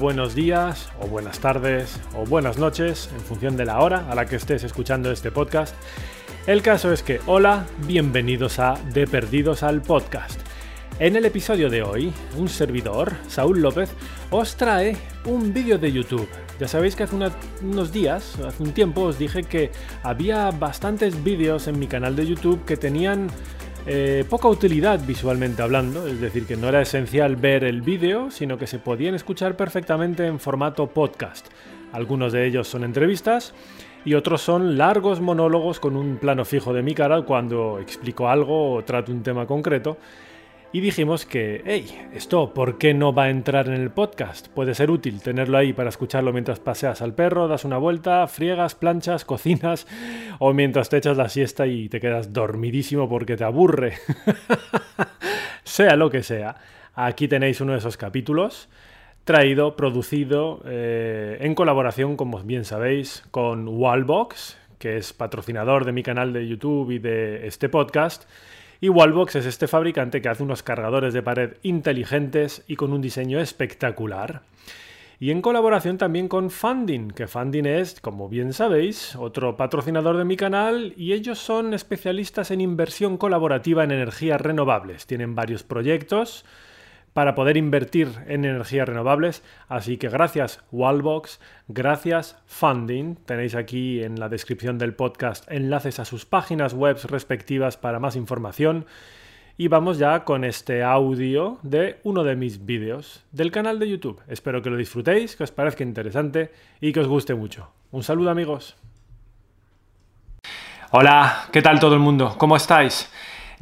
buenos días, o buenas tardes, o buenas noches, en función de la hora a la que estés escuchando este podcast. El caso es que, hola, bienvenidos a De Perdidos al Podcast. En el episodio de hoy, un servidor, Saúl López, os trae un vídeo de YouTube. Ya sabéis que hace unos días, hace un tiempo, os dije que había bastantes vídeos en mi canal de YouTube que tenían eh, poca utilidad visualmente hablando, es decir, que no era esencial ver el vídeo, sino que se podían escuchar perfectamente en formato podcast. Algunos de ellos son entrevistas y otros son largos monólogos con un plano fijo de mi cara cuando explico algo o trato un tema concreto y dijimos que, hey, esto, ¿por qué no va a entrar en el podcast? Puede ser útil tenerlo ahí para escucharlo mientras paseas al perro, das una vuelta, friegas, planchas, cocinas o mientras te echas la siesta y te quedas dormidísimo porque te aburre. sea lo que sea. Aquí tenéis uno de esos capítulos traído, producido eh, en colaboración, como bien sabéis, con Wallbox, que es patrocinador de mi canal de YouTube y de este podcast y Wallbox es este fabricante que hace unos cargadores de pared inteligentes y con un diseño espectacular. Y en colaboración también con Funding, que Funding es, como bien sabéis, otro patrocinador de mi canal y ellos son especialistas en inversión colaborativa en energías renovables. Tienen varios proyectos para poder invertir en energías renovables. Así que gracias Wallbox, gracias Funding. Tenéis aquí en la descripción del podcast enlaces a sus páginas web respectivas para más información. Y vamos ya con este audio de uno de mis vídeos del canal de YouTube. Espero que lo disfrutéis, que os parezca interesante y que os guste mucho. Un saludo amigos. Hola, ¿qué tal todo el mundo? ¿Cómo estáis?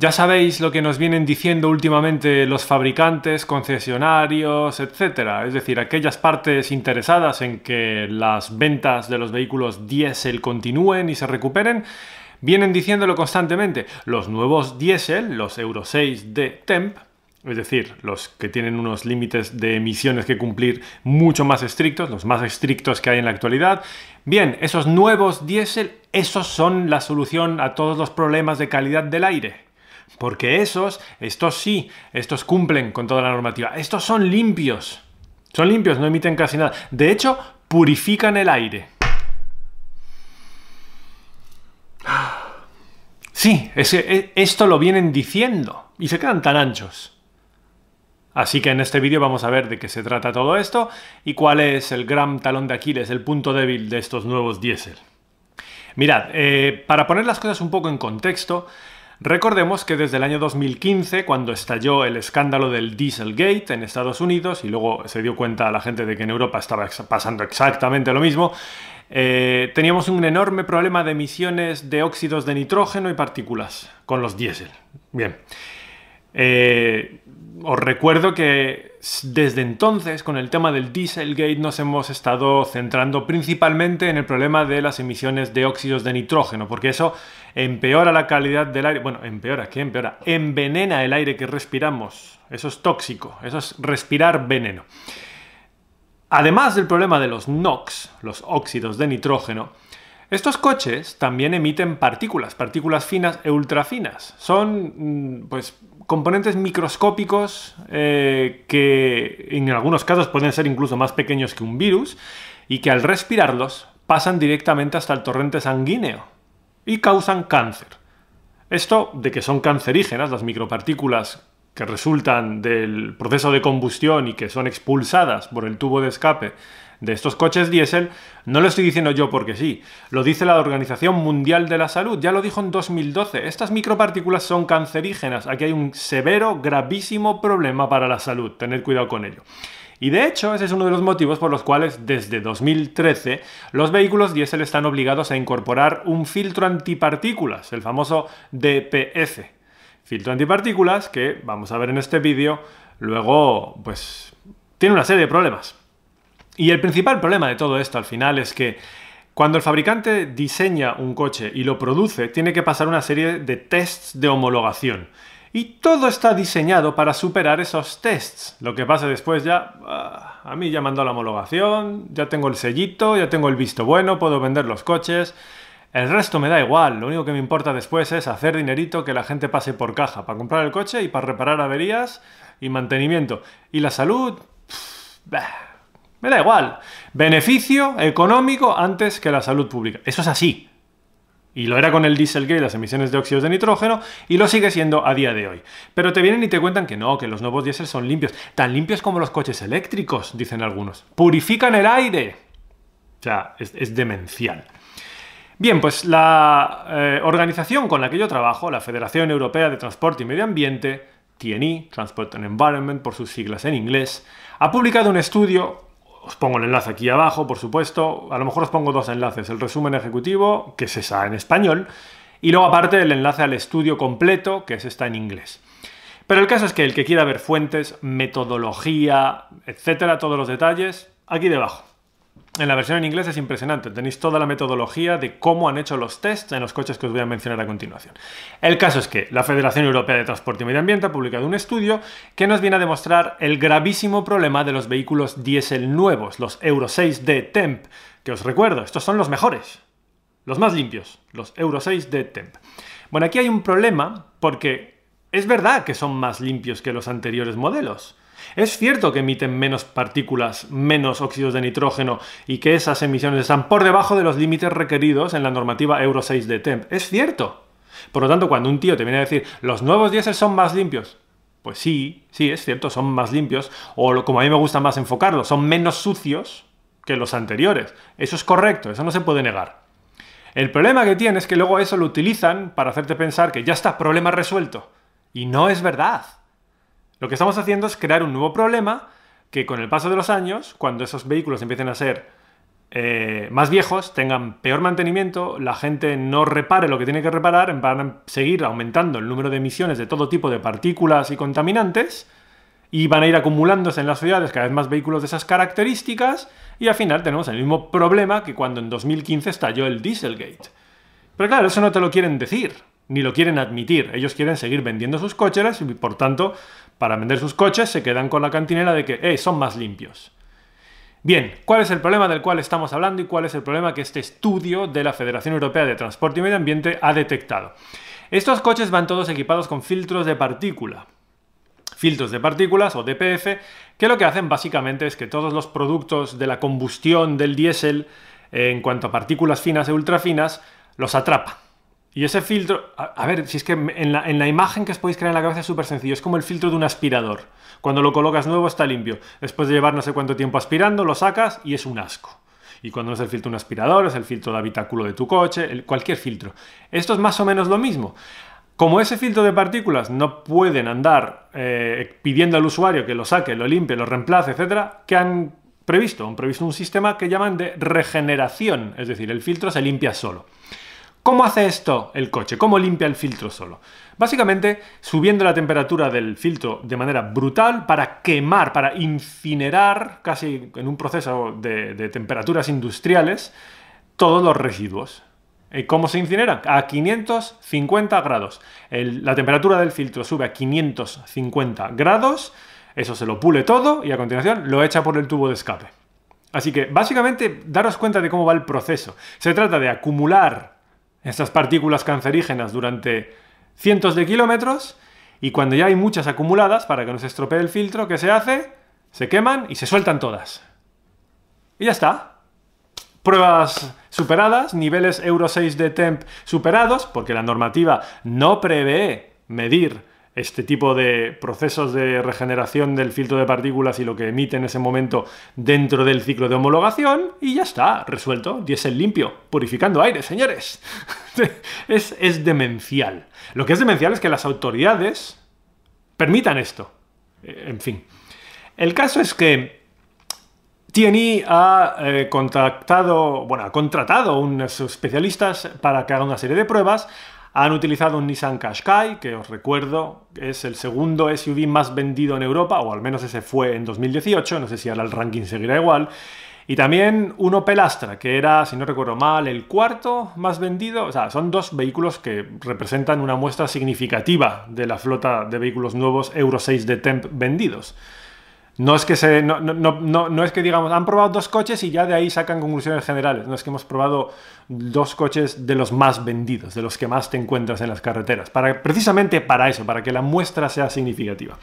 Ya sabéis lo que nos vienen diciendo últimamente los fabricantes, concesionarios, etcétera, es decir, aquellas partes interesadas en que las ventas de los vehículos diésel continúen y se recuperen, vienen diciéndolo constantemente. Los nuevos diésel, los Euro 6 de Temp, es decir, los que tienen unos límites de emisiones que cumplir mucho más estrictos, los más estrictos que hay en la actualidad. Bien, esos nuevos diésel, esos son la solución a todos los problemas de calidad del aire. Porque esos, estos sí, estos cumplen con toda la normativa. Estos son limpios. Son limpios, no emiten casi nada. De hecho, purifican el aire. Sí, e, esto lo vienen diciendo y se quedan tan anchos. Así que en este vídeo vamos a ver de qué se trata todo esto y cuál es el gran talón de Aquiles, el punto débil de estos nuevos diésel. Mirad, eh, para poner las cosas un poco en contexto, Recordemos que desde el año 2015, cuando estalló el escándalo del Dieselgate en Estados Unidos, y luego se dio cuenta la gente de que en Europa estaba pasando exactamente lo mismo, eh, teníamos un enorme problema de emisiones de óxidos de nitrógeno y partículas con los diésel. Bien. Eh, os recuerdo que desde entonces, con el tema del Dieselgate, nos hemos estado centrando principalmente en el problema de las emisiones de óxidos de nitrógeno, porque eso empeora la calidad del aire. Bueno, empeora, ¿qué empeora? Envenena el aire que respiramos. Eso es tóxico, eso es respirar veneno. Además del problema de los NOx, los óxidos de nitrógeno, estos coches también emiten partículas, partículas finas e ultrafinas. Son, mm, pues, componentes microscópicos eh, que en algunos casos pueden ser incluso más pequeños que un virus y que al respirarlos pasan directamente hasta el torrente sanguíneo y causan cáncer. Esto de que son cancerígenas, las micropartículas que resultan del proceso de combustión y que son expulsadas por el tubo de escape de estos coches diésel, no lo estoy diciendo yo porque sí, lo dice la Organización Mundial de la Salud, ya lo dijo en 2012, estas micropartículas son cancerígenas, aquí hay un severo, gravísimo problema para la salud, tener cuidado con ello. Y de hecho, ese es uno de los motivos por los cuales desde 2013 los vehículos diésel están obligados a incorporar un filtro antipartículas, el famoso DPF. Filtro antipartículas que, vamos a ver en este vídeo, luego pues tiene una serie de problemas. Y el principal problema de todo esto al final es que cuando el fabricante diseña un coche y lo produce, tiene que pasar una serie de tests de homologación. Y todo está diseñado para superar esos tests. Lo que pasa después ya, ah, a mí ya mandó la homologación, ya tengo el sellito, ya tengo el visto bueno, puedo vender los coches. El resto me da igual, lo único que me importa después es hacer dinerito que la gente pase por caja para comprar el coche y para reparar averías y mantenimiento. Y la salud, Me da igual. Beneficio económico antes que la salud pública. Eso es así. Y lo era con el Dieselgate, las emisiones de óxidos de nitrógeno, y lo sigue siendo a día de hoy. Pero te vienen y te cuentan que no, que los nuevos diésel son limpios. Tan limpios como los coches eléctricos, dicen algunos. Purifican el aire. O sea, es, demencial. Bien, pues la eh, organización con la que yo trabajo, la Federación Europea de Transporte y Medio Ambiente, TNE, Transport and Environment por sus siglas en inglés, ha publicado un estudio os pongo el enlace aquí abajo, por supuesto. A lo mejor os pongo dos enlaces. El resumen ejecutivo, que es esa en español, y luego aparte el enlace al estudio completo, que es esta en inglés. Pero el caso es que el que quiera ver fuentes, metodología, etcétera, todos los detalles, aquí debajo. En la versión en inglés es impresionante, tenéis toda la metodología de cómo han hecho los tests en los coches que os voy a mencionar a continuación. El caso es que la Federación Europea de Transporte y Medio Ambiente ha publicado un estudio que nos viene a demostrar el gravísimo problema de los vehículos diésel nuevos, los Euro 6D Temp, que os recuerdo, estos son los mejores, los más limpios, los Euro 6D Temp. Bueno, aquí hay un problema porque es verdad que son más limpios que los anteriores modelos. Es cierto que emiten menos partículas, menos óxidos de nitrógeno y que esas emisiones están por debajo de los límites requeridos en la normativa Euro 6 de TEMP. Es cierto. Por lo tanto, cuando un tío te viene a decir, los nuevos diésel son más limpios, pues sí, sí, es cierto, son más limpios, o como a mí me gusta más enfocarlo, son menos sucios que los anteriores. Eso es correcto, eso no se puede negar. El problema que tiene es que luego eso lo utilizan para hacerte pensar que ya está, problema resuelto. Y no es verdad. Lo que estamos haciendo es crear un nuevo problema que con el paso de los años, cuando esos vehículos empiecen a ser eh, más viejos, tengan peor mantenimiento, la gente no repare lo que tiene que reparar, van a seguir aumentando el número de emisiones de todo tipo de partículas y contaminantes, y van a ir acumulándose en las ciudades cada vez más vehículos de esas características, y al final tenemos el mismo problema que cuando en 2015 estalló el Dieselgate. Pero claro, eso no te lo quieren decir, ni lo quieren admitir. Ellos quieren seguir vendiendo sus coches y por tanto para vender sus coches se quedan con la cantinela de que eh, son más limpios. Bien, ¿cuál es el problema del cual estamos hablando y cuál es el problema que este estudio de la Federación Europea de Transporte y Medio Ambiente ha detectado? Estos coches van todos equipados con filtros de partícula. Filtros de partículas o DPF, que lo que hacen básicamente es que todos los productos de la combustión del diésel, en cuanto a partículas finas e ultrafinas, los atrapa y ese filtro, a, ver, si es que en la, imagen que os podéis crear en la cabeza es súper sencillo, es como el filtro de un aspirador. Cuando lo colocas nuevo está limpio. Después de llevar no sé cuánto tiempo aspirando, lo sacas y es un asco. Y cuando no es el filtro de un aspirador, es el filtro de habitáculo de tu coche, cualquier filtro. Esto es más o menos lo mismo. Como ese filtro de partículas no pueden andar eh, pidiendo al usuario que lo saque, lo limpie, lo reemplace, etcétera, ¿qué han previsto? Han previsto un sistema que llaman de regeneración, es decir, el filtro se limpia solo. ¿Cómo hace esto el coche? ¿Cómo limpia el filtro solo? Básicamente subiendo la temperatura del filtro de manera brutal para quemar, para incinerar, casi en un proceso de, temperaturas industriales, todos los residuos. ¿Y ¿Cómo se incineran? A 550 grados. la temperatura del filtro sube a 550 grados, eso se lo pule todo y a continuación lo echa por el tubo de escape. Así que básicamente daros cuenta de cómo va el proceso. Se trata de acumular estas partículas cancerígenas durante cientos de kilómetros y cuando ya hay muchas acumuladas, para que no se estropee el filtro, ¿qué se hace? Se queman y se sueltan todas. Y ya está. Pruebas superadas, niveles Euro 6 de temp superados, porque la normativa no prevé medir este tipo de procesos de regeneración del filtro de partículas y lo que emite en ese momento dentro del ciclo de homologación y ya está, resuelto, diésel limpio, purificando aire, señores. es, es demencial. Lo que es demencial es que las autoridades permitan esto. Eh, en fin. El caso es que TNI ha eh, contactado, bueno, ha contratado unos especialistas para que hagan una serie de pruebas han utilizado un Nissan Qashqai, que os recuerdo es el segundo SUV más vendido en Europa, o al menos ese fue en 2018, no sé si ahora el ranking seguirá igual. Y también un Opel Astra, que era, si no recuerdo mal, el cuarto más vendido. O sea, son dos vehículos que representan una muestra significativa de la flota de vehículos nuevos Euro 6 de Temp vendidos. No es que se. No, no, es que digamos, han probado dos coches y ya de ahí sacan conclusiones generales. No es que hemos probado dos coches de los más vendidos, de los que más te encuentras en las carreteras. Precisamente para eso, para que la muestra sea significativa.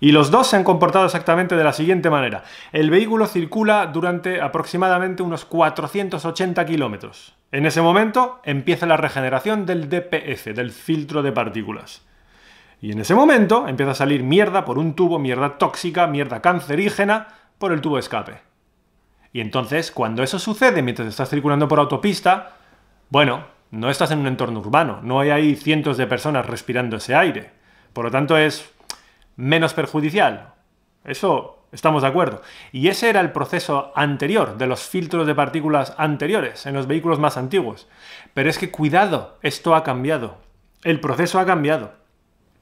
Y los dos se han comportado exactamente de la siguiente manera. El vehículo circula durante aproximadamente unos 480 kilómetros. En ese momento empieza la regeneración del DPF, del filtro de partículas. Y en ese momento empieza a salir mierda por un tubo, mierda tóxica, mierda cancerígena, por el tubo de escape. Y entonces, cuando eso sucede mientras estás circulando por autopista, bueno, no estás en un entorno urbano, no hay ahí cientos de personas respirando ese aire. Por lo tanto, es menos perjudicial. Eso estamos de acuerdo. Y ese era el proceso anterior de los filtros de partículas anteriores en los vehículos más antiguos. Pero es que cuidado, esto ha cambiado. El proceso ha cambiado.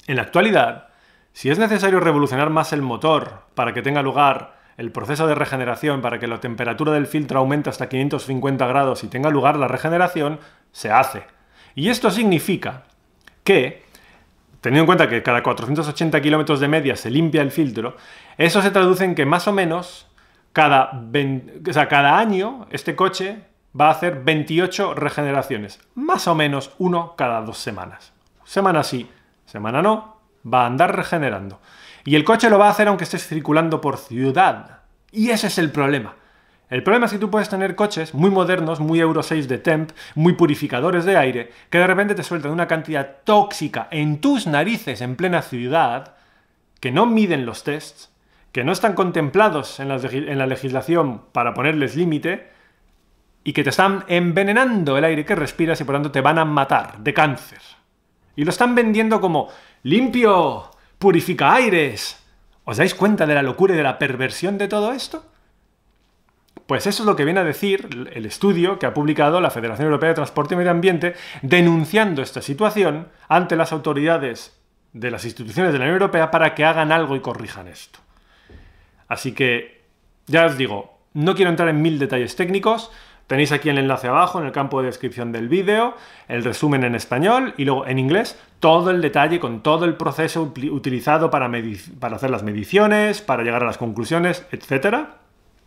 En la actualidad, si es necesario revolucionar más el motor para que tenga lugar el proceso de regeneración, para que la temperatura del filtro aumente hasta 550 grados y tenga lugar la regeneración, se hace. Y esto significa que teniendo en cuenta que cada 480 kilómetros de media se limpia el filtro, eso se traduce en que más o menos cada, cada año este coche va a hacer 28 regeneraciones, más o menos uno cada dos semanas. Semana sí, semana no, va a andar regenerando. Y el coche lo va a hacer aunque estés circulando por ciudad. Y ese es el problema. El problema es que tú puedes tener coches muy modernos, muy Euro 6 de temp, muy purificadores de aire, que de repente te sueltan una cantidad tóxica en tus narices en plena ciudad, que no miden los tests, que no están contemplados en la, en la legislación para ponerles límite, y que te están envenenando el aire que respiras y por tanto te van a matar de cáncer. Y lo están vendiendo como limpio, purifica aires. ¿Os dais cuenta de la locura y de la perversión de todo esto? Pues eso es lo que viene a decir el estudio que ha publicado la Federación Europea de Transporte y Medio Ambiente denunciando esta situación ante las autoridades de las instituciones de la Unión Europea para que hagan algo y corrijan esto. Así que, ya os digo, no quiero entrar en mil detalles técnicos, tenéis aquí el enlace abajo en el campo de descripción del vídeo, el resumen en español y luego en inglés, todo el detalle con todo el proceso utilizado para, hacer las mediciones, para llegar a las conclusiones, etcétera.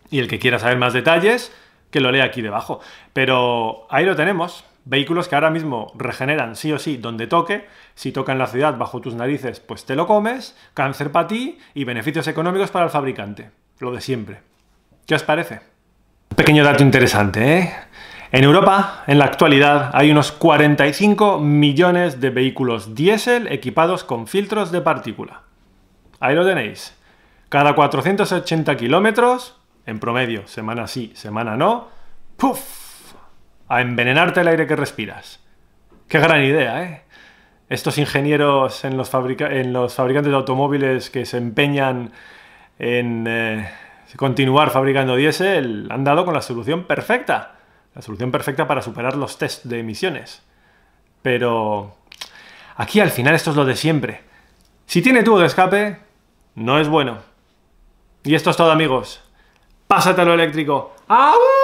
Y el que quiera saber más detalles, que lo lea aquí debajo. Pero ahí lo tenemos. Vehículos que ahora mismo regeneran sí o sí donde toque. Si toca en la ciudad bajo tus narices, pues te lo comes. Cáncer para ti y beneficios económicos para el fabricante. Lo de siempre. ¿Qué os parece? Pequeño dato interesante, ¿eh? En Europa, en la actualidad, hay unos 45 millones de vehículos diésel equipados con filtros de partícula. Ahí lo tenéis. Cada 480 kilómetros, en promedio, semana sí, semana no, ¡puf! A envenenarte el aire que respiras. Qué gran idea, ¿eh? Estos ingenieros en los, fabricantes de automóviles que se empeñan en eh, continuar fabricando diésel han dado con la solución perfecta. La solución perfecta para superar los test de emisiones. Pero aquí al final esto es lo de siempre. Si tiene tubo de escape, no es bueno. Y esto es todo amigos. Pásate lo eléctrico. ¡Au!